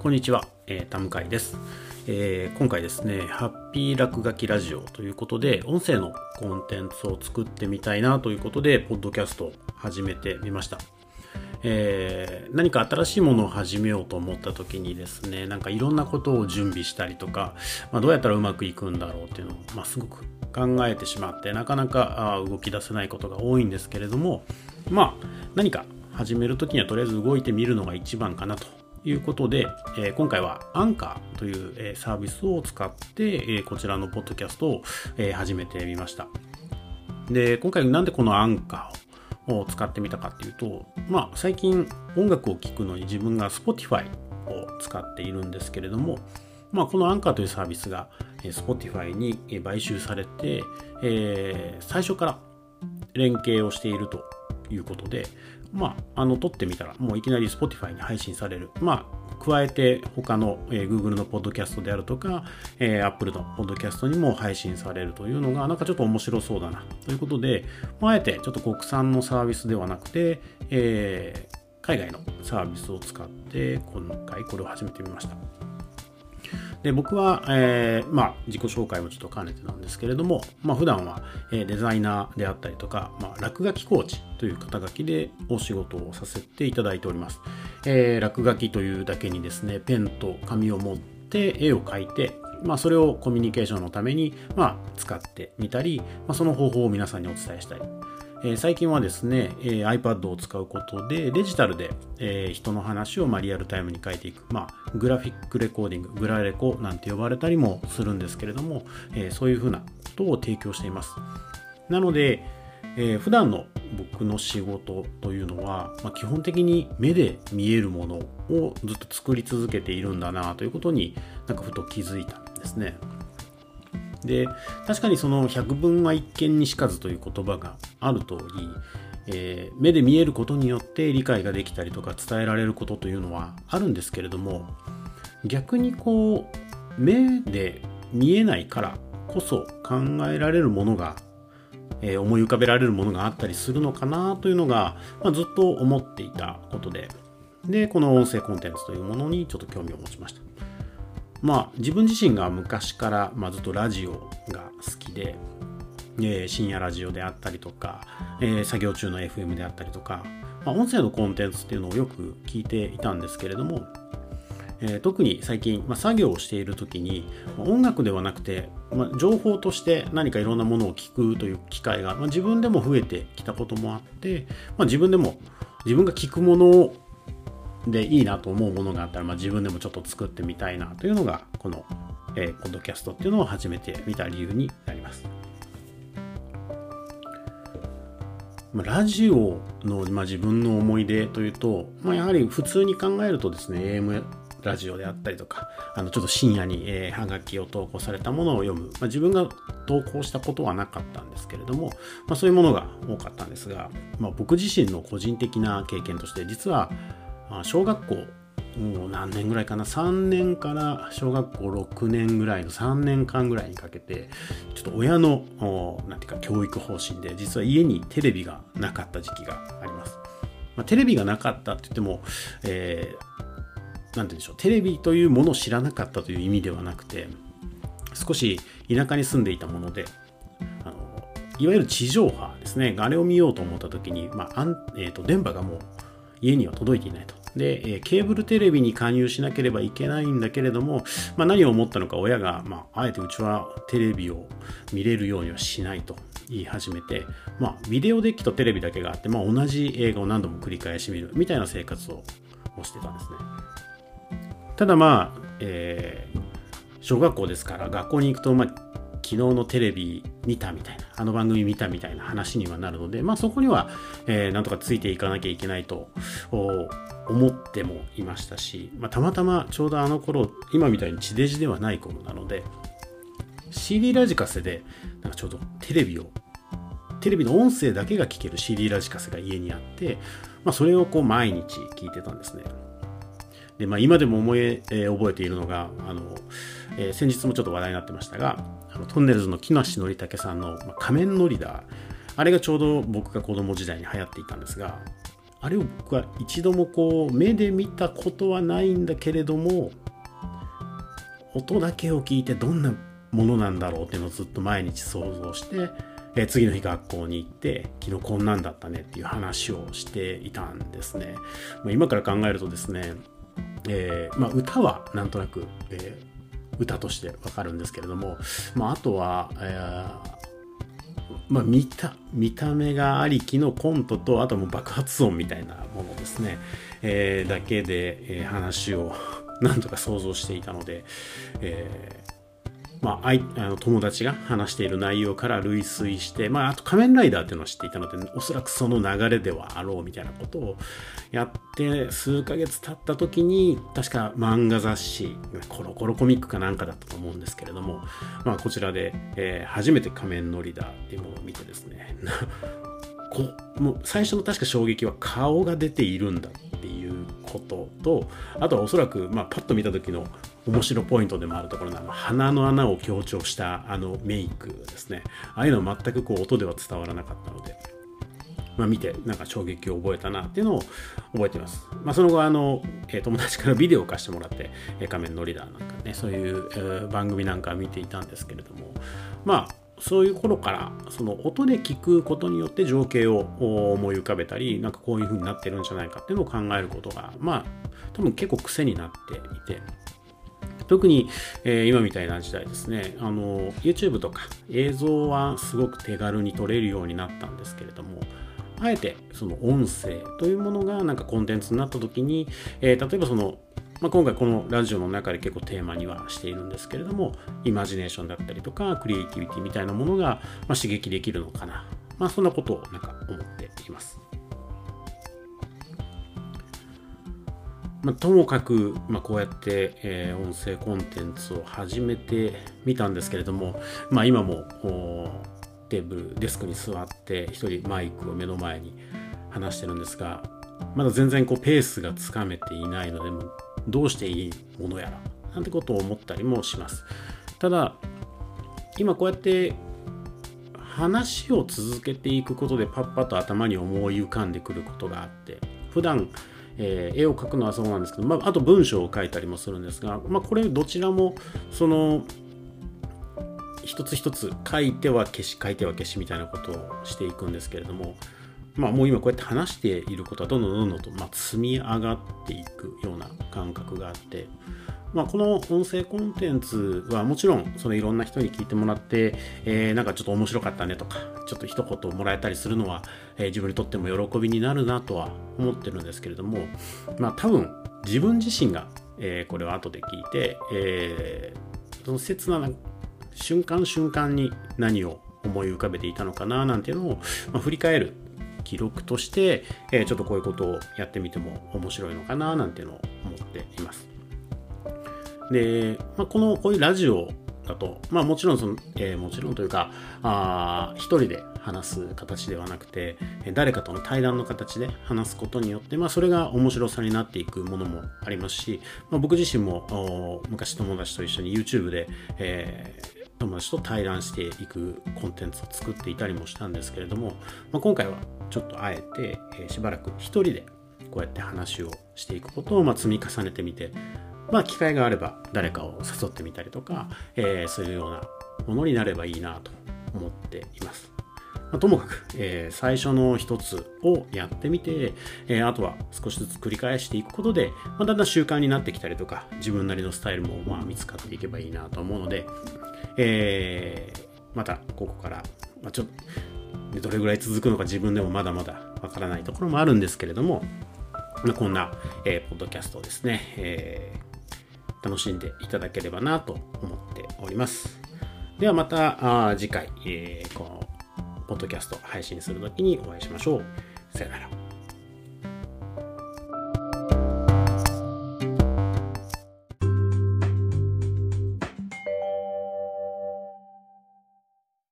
こんにちは、えー、田向です、えー、今回ですね、ハッピー落書きラジオということで、音声のコンテンツを作ってみたいなということで、ポッドキャストを始めてみました。えー、何か新しいものを始めようと思った時にですね、なんかいろんなことを準備したりとか、まあ、どうやったらうまくいくんだろうっていうのを、まあ、すごく考えてしまって、なかなか動き出せないことが多いんですけれども、まあ、何か始める時にはとりあえず動いてみるのが一番かなとということで、えー、今回はアンカーという、えー、サービスを使って、えー、こちらのポッドキャストを、え始めてみました。で、今回なんでこのアンカーを使ってみたかっていうと、まあ最近音楽を聴くのに自分が Spotify を使っているんですけれども、まあこのアンカーというサービスが Spotify に買収されて、えー、最初から連携をしているということで、まあ、あの、撮ってみたら、もういきなり Spotify に配信される。まあ、加えて他の、えー、Google のポッドキャストであるとか、えー、Apple のポッドキャストにも配信されるというのが、なんかちょっと面白そうだな。ということで、まあ、あえてちょっと国産のサービスではなくて、えー、海外のサービスを使って、今回これを始めてみました。で僕は、えーまあ、自己紹介もちょっと兼ねてなんですけれども、まあ普段は、え、デザイナーであったりとか、まあ、落書きコーチという肩書きでお仕事をさせていただいております。えー、落書きというだけにですね、ペンと紙を持って絵を描いて、まあ、それをコミュニケーションのために、まあ、使ってみたり、まあ、その方法を皆さんにお伝えしたり、えー、最近はですね、えー、iPad を使うことでデジタルで、えー、人の話をまあリアルタイムに書いていく、まあ、グラフィックレコーディンググラレコなんて呼ばれたりもするんですけれども、えそういうふうなことを提供していますなので、えー、普段の僕の仕事というのは、まあ、基本的に目で見えるものをずっと作り続けているんだなということになんかふと気づいたんですね。で確かにその百聞は一見にしかずという言葉がある通り、えー、目で見えることによって理解ができたりとか伝えられることというのはあるんですけれども逆にこう目で見えないからこそ考えられるものが、えー、思い浮かべられるものがあったりするのかなというのが、まあ、ずっと思っていたことででこの音声コンテンツというものにちょっと興味を持ちました。まあ自分自身が昔から、まあ、ずっとラジオが好きで、えー、深夜ラジオであったりとか、えー、作業中の FM であったりとか、まあ、音声のコンテンツっていうのをよく聞いていたんですけれども、えー、特に最近、まあ、作業をしている時に音楽ではなくて、まあ、情報として何かいろんなものを聞くという機会が、まあ、自分でも増えてきたこともあって、まあ、自分でも自分が聞くものをでいいなと思うものがあったら、まあ、自分でもちょっと作ってみたいなというのがこの、えー、ポッドキャストっていうのを始めてみた理由になります。まあ、ラジオの、まあ、自分の思い出というと、まあ、やはり普通に考えるとですね AM ラジオであったりとかあのちょっと深夜に、えー、はがきを投稿されたものを読む、まあ、自分が投稿したことはなかったんですけれども、まあ、そういうものが多かったんですが、まあ、僕自身の個人的な経験として実は小学校もう何年ぐらいかな？3年から小学校6年ぐらいの3年間ぐらいにかけてちょっと親のなんていうか教育方針で実は家にテレビがなかった時期があります、まあ、テレビがなかったって言っても、えー、なんて言うんでしょう？テレビというものを知らなかったという意味ではなくて少し田舎に住んでいたものであのいわゆる地上波ですね。あれを見ようと思った時に、まあえーと電波がもう家には届いていないと。で、えケーブルテレビに加入しなければいけないんだけれども、まあ、何を思ったのか親が、まあ、あえてうちはテレビを見れるようにはしないと言い始めて、まあ、ビデオデッキとテレビだけがあって、まあ、同じ映画を何度も繰り返し見るみたいな生活をしてたんですね。ただまあ、えー、小学校ですから学校に行くと、まあ、昨日のテレビ見たみたいな、あの番組見たみたいな話にはなるので、まあそこには、えー、なんとかついていかなきゃいけないと思ってもいましたし、まあ、たまたまちょうどあの頃、今みたいに地デジではない頃なので、CD ラジカセで、なんかちょうどテレビを、テレビの音声だけが聞ける CD ラジカセが家にあって、まあそれをこう毎日聞いてたんですね。で、まあ今でも思い、えー、覚えているのが、あの、えー、先日もちょっと話題になってましたが、あのトンネルズの木梨憲武さんの、ま、仮面ノリダー、あれがちょうど僕が子供時代に流行っていたんですが、あれを僕は一度もこう目で見たことはないんだけれども音だけを聞いてどんなものなんだろうっていうのをずっと毎日想像して、え次の日学校に行って昨日こんなんだったねっていう話をしていたんですね。ま、今から考えるとですね、えー、まあ、歌はなんとなく、えー、歌としてわかるんですけれども、まあ、あとは、えーまあ、見た見た目がありきのコントとあともう爆発音みたいなものですね、えー、だけで、えー、話を なんとか想像していたので、えまあ、あの友達が話している内容から類推して、まあ、あと仮面ライダーっていうのを知っていたので、おそらくその流れではあろうみたいなことをやって数ヶ月経った時に、確か漫画雑誌、コロコロコミックかなんかだったと思うんですけれども、まあ、こちらで、えー、初めて仮面ノリダーっていうものを見てですね、こもう最初の確か衝撃は顔が出ているんだっていうこととあとはおそらく、まあ、パッと見た時の面白ポイントでもあるところのあの鼻の穴を強調したあのメイクですね。ああいうの全くこう音では伝わらなかったので、まあ、見てなんか衝撃を覚えたなっていうのを覚えています、まあ、その後あの、えー、友達からビデオを貸してもらって「え、仮面ノリダー」なんかねそういう、えー、番組なんか見ていたんですけれども。まあそういう頃からその音で聞くことによって情景を思い浮かべたりなんかこういう風になってるんじゃないかっていうのを考えることがまあ多分結構癖になっていて。特に、えー、今みたいな時代ですね。あの YouTube とか映像はすごく手軽に撮れるようになったんですけれどもあえてその音声というものがなんかコンテンツになった時に、えー、例えばそのまあ、今回このラジオの中で結構テーマにはしているんですけれどもイマジネーションだったりとかクリエイティビティみたいなものが、ま刺激できるのかな、まあ、そんなことをなんか思っています。まあ、ともかく、まあ、こうやって、えー、音声コンテンツを始めてみたんですけれども、まあ、今もテーブルデスクに座って一人マイクを目の前に話してるんですがまだ全然こうペースがつかめていないのでもどうしていいものやらなんてことを思ったりもします。ただ今こうやって話を続けていくことでパッパと頭に思い浮かんでくることがあって普段えー、絵を描くのはそうなんですけど、まあ、あと文章を書いたりもするんですが、まあ、これどちらもその一つ一つ書いては消し書いては消しみたいなことをしていくんですけれどもまあもう今こうやって話していることはどんどんどんどんとま積み上がっていくような感覚があって、まあ、この音声コンテンツはもちろんそのいろんな人に聞いてもらって、えー、なんかちょっと面白かったねとかちょっと一言もらえたりするのは、えー、自分にとっても喜びになるなとは思ってるんですけれどもまあ多分自分自身が、えー、これを後で聞いて、えー、その切な瞬間瞬間に何を思い浮かべていたのかななんていうのを、まあ、振り返る記録として、えー、ちょっとこういうことをやってみても面白いのかななんていうのを思っています。で、まあ、このこういうラジオだと、まあ、もちろんその、えー、もちろんというかあ一人で話す形ではなくて誰かとの対談の形で話すことによって、まあ、それが面白さになっていくものもありますし、まあ、僕自身も昔友達と一緒に YouTube で、えー友達と対談していくコンテンツを作っていたりもしたんですけれども、まあ、今回はちょっとあえて、え、しばらく一人でこうやって話をしていくことをま積み重ねてみて、まあ、機会があれば誰かを誘ってみたりとか、えー、そういうようなものになればいいなと思っています。まあ、ともかく、えー、最初の一つをやってみて、えー、あとは少しずつ繰り返していくことで、まあ、だんだん習慣になってきたりとか、自分なりのスタイルもまあ見つかっていけばいいなと思うので、えー、またここから、まあ、ちょっと、どれぐらい続くのか自分でもまだまだわからないところもあるんですけれども、ま、こんな、えー、ポッドキャストをですね、えー、楽しんでいただければなと思っております。ではまた次回、えー、このポッドキャスト配信するときにお会いしましょう。さよなら。